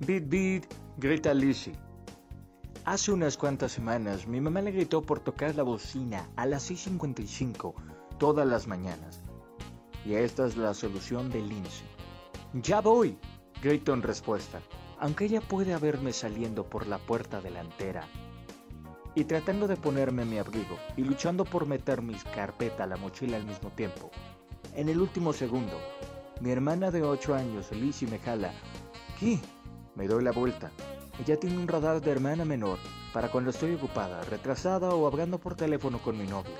Beat beat, grita Lizzie. Hace unas cuantas semanas mi mamá le gritó por tocar la bocina a las 6.55 todas las mañanas. Y esta es la solución de Lindsay. Ya voy, grito en respuesta, aunque ella puede haberme saliendo por la puerta delantera. Y tratando de ponerme mi abrigo y luchando por meter mi carpeta a la mochila al mismo tiempo. En el último segundo, mi hermana de 8 años, Lizzie, me jala. ¿Qué? Me doy la vuelta. Ella tiene un radar de hermana menor para cuando estoy ocupada, retrasada o hablando por teléfono con mi novio.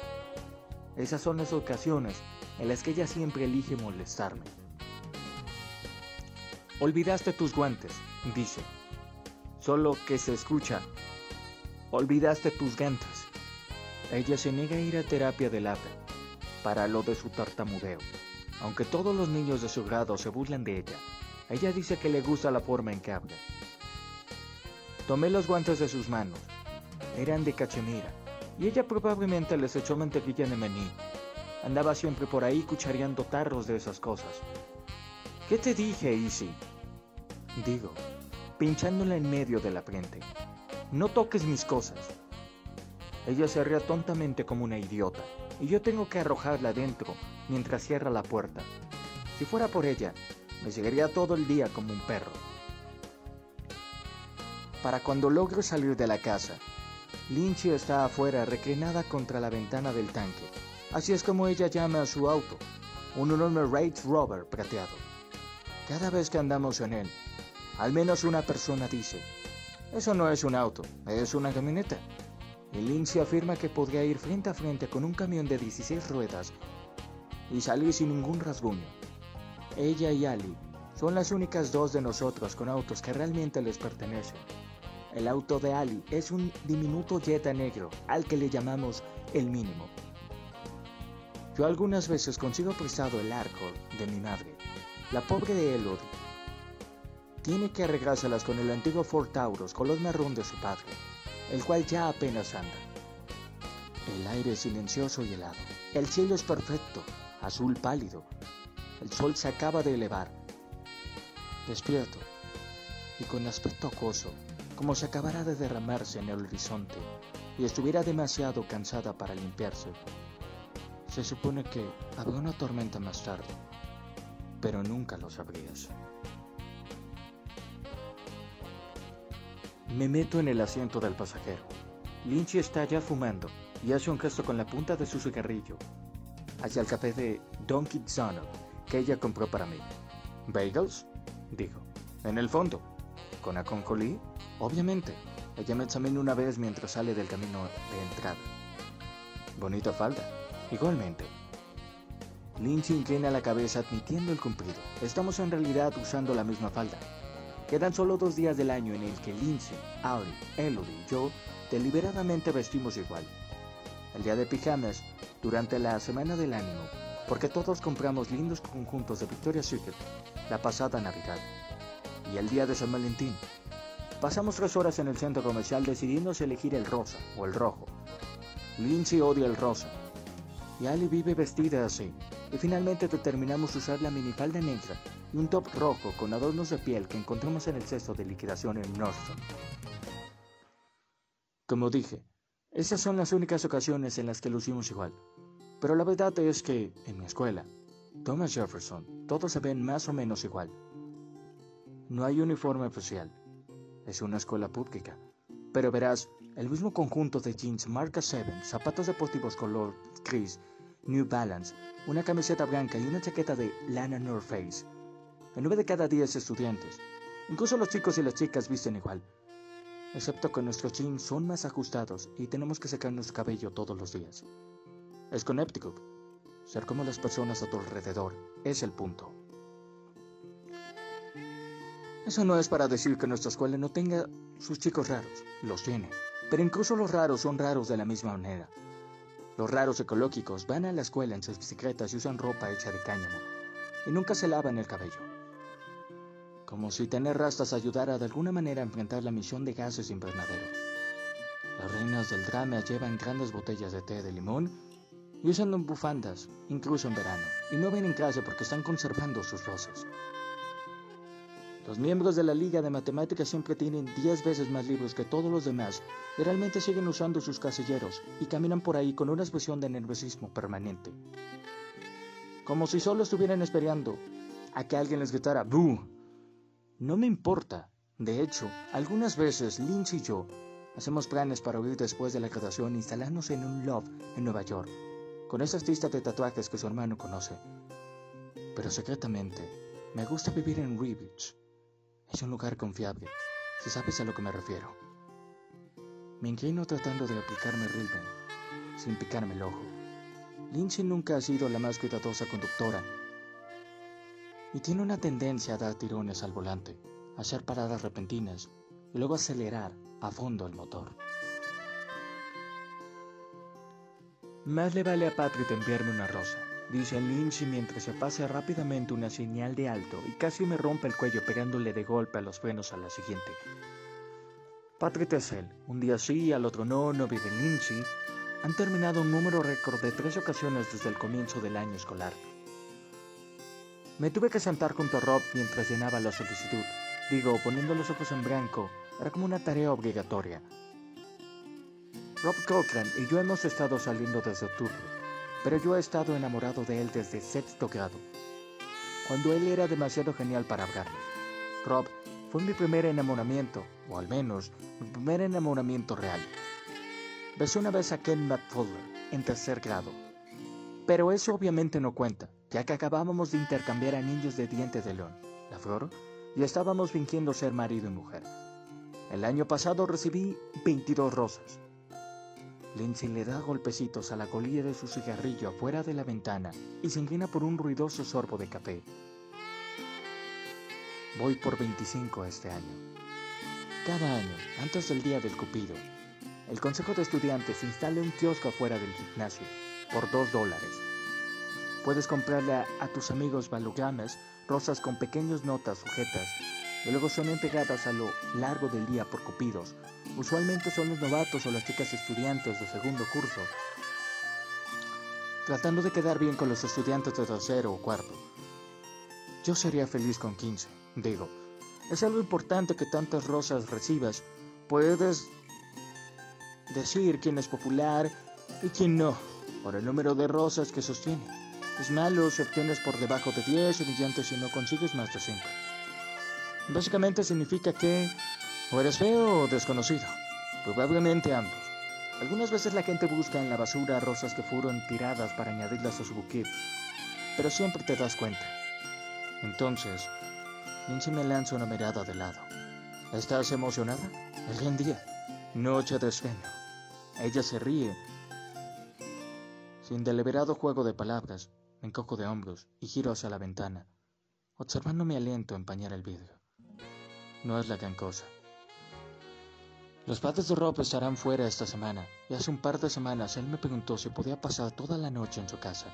Esas son las ocasiones en las que ella siempre elige molestarme. Olvidaste tus guantes, dice. Solo que se escucha. Olvidaste tus gantes. Ella se niega a ir a terapia del habla para lo de su tartamudeo. Aunque todos los niños de su grado se burlan de ella, ella dice que le gusta la forma en que habla. Tomé los guantes de sus manos. Eran de cachemira, y ella probablemente les echó mantequilla de maní. Andaba siempre por ahí cuchareando tarros de esas cosas. ¿Qué te dije, Easy? Digo, pinchándola en medio de la frente. No toques mis cosas. Ella se ría tontamente como una idiota, y yo tengo que arrojarla adentro mientras cierra la puerta. Si fuera por ella, me seguiría todo el día como un perro. Para cuando logro salir de la casa, Lynchy está afuera reclinada contra la ventana del tanque. Así es como ella llama a su auto, un enorme Range Rover prateado. Cada vez que andamos en él, al menos una persona dice, eso no es un auto, es una camioneta. Y Lindsay afirma que podría ir frente a frente con un camión de 16 ruedas y salir sin ningún rasguño. Ella y Ali son las únicas dos de nosotros con autos que realmente les pertenecen. El auto de Ali es un diminuto Jetta negro al que le llamamos el mínimo. Yo algunas veces consigo prestado el arco de mi madre, la pobre de Elodie. Tiene que arreglárselas con el antiguo Ford Taurus color marrón de su padre, el cual ya apenas anda. El aire es silencioso y helado. El cielo es perfecto, azul pálido. El sol se acaba de elevar. Despierto y con aspecto acoso, como si acabara de derramarse en el horizonte y estuviera demasiado cansada para limpiarse. Se supone que habrá una tormenta más tarde, pero nunca lo sabrías. Me meto en el asiento del pasajero. Lynchy está ya fumando y hace un gesto con la punta de su cigarrillo hacia el café de Donkey Zono ella compró para mí. ¿Bagels? Dijo. En el fondo. ¿Con aconcolí? Obviamente. Ella me examina una vez mientras sale del camino de entrada. Bonita falda. Igualmente. Lynch inclina la cabeza admitiendo el cumplido. Estamos en realidad usando la misma falda. Quedan solo dos días del año en el que Lindsay, Ali, Elodie y yo deliberadamente vestimos igual. El día de pijamas, durante la Semana del Ánimo, porque todos compramos lindos conjuntos de Victoria's Secret la pasada Navidad. Y el día de San Valentín, pasamos tres horas en el centro comercial decidiendo elegir el rosa o el rojo. Lindsay odia el rosa, y Ali vive vestida así, y finalmente determinamos usar la minifalda negra y un top rojo con adornos de piel que encontramos en el cesto de liquidación en Nordstrom. Como dije, esas son las únicas ocasiones en las que lucimos igual. Pero la verdad es que, en mi escuela, Thomas Jefferson, todos se ven más o menos igual. No hay uniforme oficial. Es una escuela pública. Pero verás, el mismo conjunto de jeans marca 7, zapatos deportivos color gris, New Balance, una camiseta blanca y una chaqueta de lana North Face. En nueve de cada diez estudiantes, incluso los chicos y las chicas visten igual, excepto que nuestros jeans son más ajustados y tenemos que secar nuestro cabello todos los días. Es Connecticut. Ser como las personas a tu alrededor es el punto. Eso no es para decir que nuestra escuela no tenga sus chicos raros, los tiene, pero incluso los raros son raros de la misma manera. Los raros ecológicos van a la escuela en sus bicicletas y usan ropa hecha de cáñamo, y nunca se lavan el cabello. Como si tener rastas ayudara de alguna manera a enfrentar la misión de gases invernadero. Las reinas del drama llevan grandes botellas de té de limón y usan bufandas, incluso en verano, y no ven en clase porque están conservando sus rosas. Los miembros de la Liga de Matemáticas siempre tienen 10 veces más libros que todos los demás y realmente siguen usando sus casilleros y caminan por ahí con una expresión de nerviosismo permanente. Como si solo estuvieran esperando a que alguien les gritara ¡Bú! No me importa. De hecho, algunas veces Lynch y yo hacemos planes para huir después de la graduación e instalarnos en un loft en Nueva York, con esa artista de tatuajes que su hermano conoce. Pero secretamente, me gusta vivir en Rivich. Es un lugar confiable, si sabes a lo que me refiero. Me inclino tratando de aplicarme Rilben, sin picarme el ojo. Lindsay nunca ha sido la más cuidadosa conductora y tiene una tendencia a dar tirones al volante, hacer paradas repentinas y luego acelerar a fondo el motor. Más le vale a Patrick enviarme una rosa, dice Lindsay mientras se pasa rápidamente una señal de alto y casi me rompe el cuello pegándole de golpe a los frenos a la siguiente. Patrick es él, un día sí, al otro no, no vive Lindsay, han terminado un número récord de tres ocasiones desde el comienzo del año escolar. Me tuve que sentar junto a Rob mientras llenaba la solicitud. Digo, poniendo los ojos en blanco, era como una tarea obligatoria. Rob Cochran y yo hemos estado saliendo desde octubre, pero yo he estado enamorado de él desde sexto grado, cuando él era demasiado genial para hablarme. Rob fue mi primer enamoramiento, o al menos mi primer enamoramiento real. Besé una vez a Ken McFuller en tercer grado. Pero eso obviamente no cuenta, ya que acabábamos de intercambiar anillos de dientes de león, la flor, y estábamos fingiendo ser marido y mujer. El año pasado recibí 22 rosas. Lindsay le da golpecitos a la colilla de su cigarrillo afuera de la ventana y se inclina por un ruidoso sorbo de café. Voy por 25 este año. Cada año, antes del día del Cupido, el Consejo de Estudiantes instala un kiosco afuera del gimnasio por 2 dólares. Puedes comprarle a, tus amigos balogames rosas con pequeñas notas sujetas luego son entregadas a lo largo del día por cupidos. Usualmente son los novatos o las chicas estudiantes de segundo curso, tratando de quedar bien con los estudiantes de tercero o cuarto. Yo sería feliz con 15, digo. Es algo importante que tantas rosas recibas. Puedes decir quién es popular y quién no, por el número de rosas que sostiene. Es malo si obtienes por debajo de 10 y si no consigues más de 5. Básicamente significa que o eres feo o desconocido. Probablemente ambos. Algunas veces la gente busca en la basura rosas que fueron tiradas para añadirlas a su bouquet, pero siempre te das cuenta. Entonces, Lindsay me lanza una mirada de lado. ¿Estás emocionada? El gran día. Noche de sueño. Ella se ríe. Sin deliberado juego de palabras, me encojo de hombros y giro hacia la ventana, observando mi aliento empañar el vidrio. No es la gran cosa. Los padres de Rob estarán fuera esta semana, y hace un par de semanas él me preguntó si podía pasar toda la noche en su casa.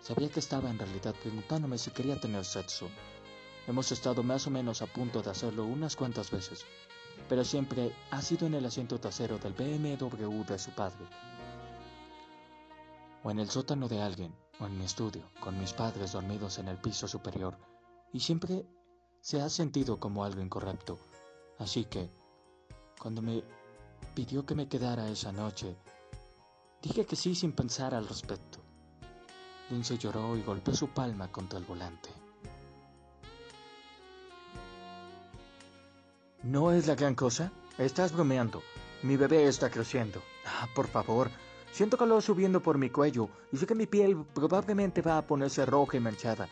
Sabía que estaba en realidad preguntándome si quería tener sexo. Hemos estado más o menos a punto de hacerlo unas cuantas veces, pero siempre ha sido en el asiento trasero del BMW de su padre. O en el sótano de alguien, o en mi estudio, con mis padres dormidos en el piso superior, y siempre se ha sentido como algo incorrecto. Así que, cuando me pidió que me quedara esa noche, dije que sí sin pensar al respecto. Lindsay lloró y golpeó su palma contra el volante. ¿No es la gran cosa? Estás bromeando. Mi bebé está creciendo. Ah, por favor. Siento calor subiendo por mi cuello y sé que mi piel probablemente va a ponerse roja y manchada.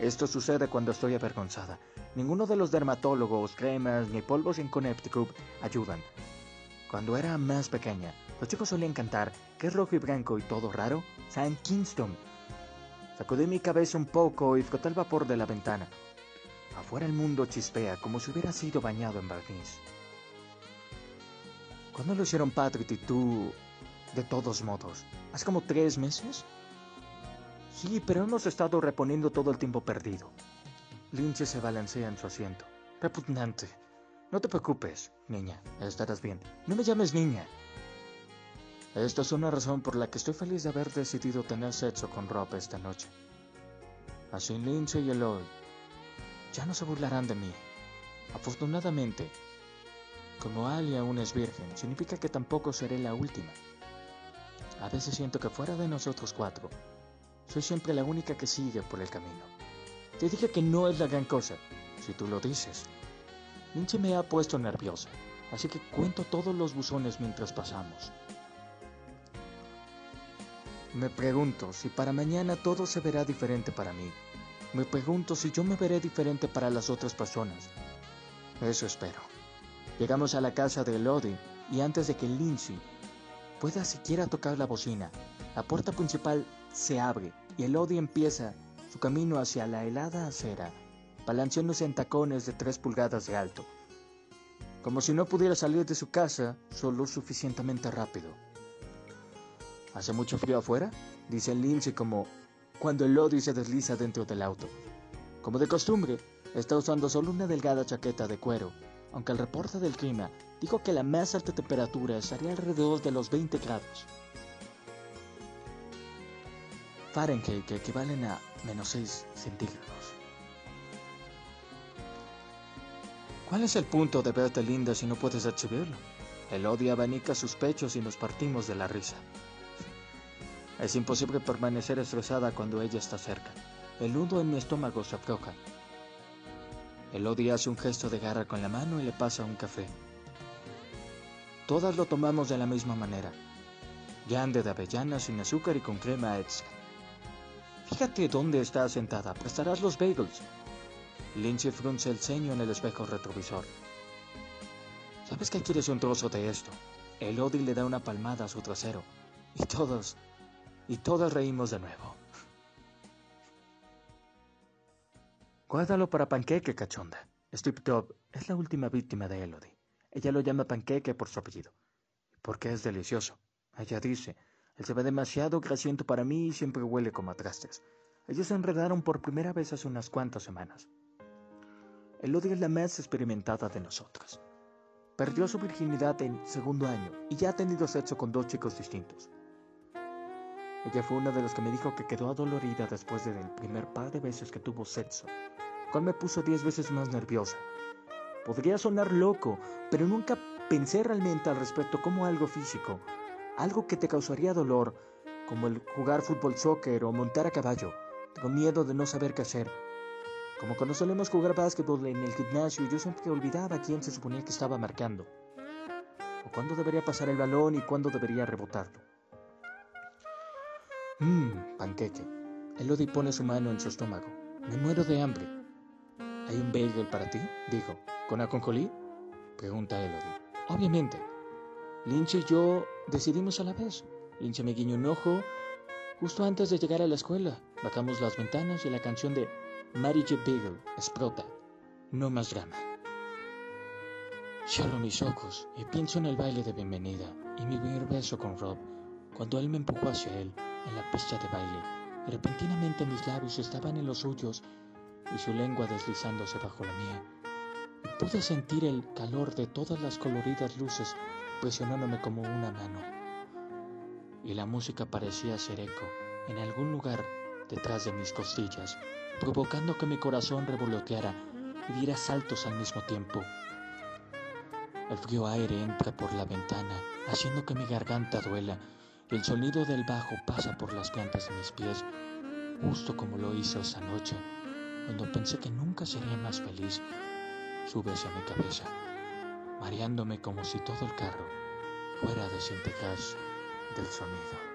Esto sucede cuando estoy avergonzada. Ninguno de los dermatólogos, cremas ni polvos en Connecticut ayudan. Cuando era más pequeña, los chicos solían cantar ¿Qué es rojo y blanco y todo raro? San Kingston. Sacudí mi cabeza un poco y froté el vapor de la ventana. Afuera el mundo chispea como si hubiera sido bañado en barniz. ¿Cuándo lo hicieron Patrick y tú? De todos modos, ¿hace como tres meses? Sí, pero hemos estado reponiendo todo el tiempo perdido. Lince se balancea en su asiento. Repugnante. No te preocupes, niña, estarás bien. No me llames niña. Esta es una razón por la que estoy feliz de haber decidido tener sexo con Rob esta noche. Así Lince y Eloy ya no se burlarán de mí, Afortunadamente, como Ali aún es virgen, significa que tampoco seré la última. A veces siento que fuera de nosotros cuatro, soy siempre la única que sigue por el camino. Te dije que no es la gran cosa, si tú lo dices. Lindsay me ha puesto nerviosa, así que cuento todos los buzones mientras pasamos. Me pregunto si para mañana todo se verá diferente para mí. Me pregunto si yo me veré diferente para las otras personas. Eso espero. Llegamos a la casa de Elodie y antes de que Lindsay pueda siquiera tocar la bocina, la puerta principal se abre y Elodie empieza su camino hacia la helada acera, balanceándose en tacones de tres pulgadas de alto, como si no pudiera salir de su casa solo suficientemente rápido. ¿Hace mucho frío afuera? Dice Lindsay como cuando Elodie se desliza dentro del auto. Como de costumbre, está usando solo una delgada chaqueta de cuero, aunque el reporte del clima dijo que la más alta temperatura estaría alrededor de los 20 grados. Fahrenheit que equivalen a menos 6 centígrados. ¿Cuál es el punto de verte linda si no puedes exhibirlo? Elodie abanica sus pechos y nos partimos de la risa. Es imposible permanecer estresada cuando ella está cerca. El nudo en mi estómago se afloja. Elodie hace un gesto de garra con la mano y le pasa un café. Todas lo tomamos de la misma manera. Grande de avellana sin azúcar y con crema extra. Fíjate dónde está sentada. Prestarás los bagels. Lindsay frunce el ceño en el espejo retrovisor. ¿Sabes que quieres un trozo de esto? Elodie le da una palmada a su trasero. Y todos y todos reímos de nuevo. Guárdalo para Panqueque, cachonda. Strip Top es la última víctima de Elodie. Ella lo llama Panqueque por su apellido. Porque es delicioso. Ella dice, él se ve demasiado grasiento para mí y siempre huele como a trastes. Ellos se enredaron por primera vez hace unas cuantas semanas. Elodie es la más experimentada de nosotras. Perdió su virginidad en segundo año y ya ha tenido sexo con dos chicos distintos. Ella fue una de las que me dijo que quedó adolorida después del primer par de veces que tuvo sexo, cual me puso diez veces más nerviosa. Podría sonar loco, pero nunca pensé realmente al respecto como algo físico, algo que te causaría dolor, como el jugar fútbol, soccer o montar a caballo. Tengo miedo de no saber qué hacer. Como cuando solemos jugar básquetbol en el gimnasio, yo siempre olvidaba quién se suponía que estaba marcando, o cuándo debería pasar el balón y cuándo debería rebotarlo. Mmm, panqueque. Elodie pone su mano en su estómago. Me muero de hambre. ¿Hay un bagel para ti? Dijo. ¿Con aconcolí? Pregunta Elodie. Obviamente. Lynch y yo decidimos a la vez. Lynch me guiñó un ojo justo antes de llegar a la escuela. Bajamos las ventanas y la canción de Mary J. Bagel explota. No más drama. Cierro mis ojos y pienso en el baile de bienvenida y mi primer beso con Rob cuando él me empujó hacia él en la pista de baile. Repentinamente mis labios estaban en los suyos y su lengua deslizándose bajo la mía. Pude sentir el calor de todas las coloridas luces presionándome como una mano. Y la música parecía ser eco en algún lugar detrás de mis costillas, provocando que mi corazón revoloteara y diera saltos al mismo tiempo. El frío aire entra por la ventana, haciendo que mi garganta duela el sonido del bajo pasa por las plantas de mis pies, justo como lo hizo esa noche, cuando pensé que nunca sería más feliz. Sube hacia mi cabeza, mareándome como si todo el carro fuera desintegrarse del sonido.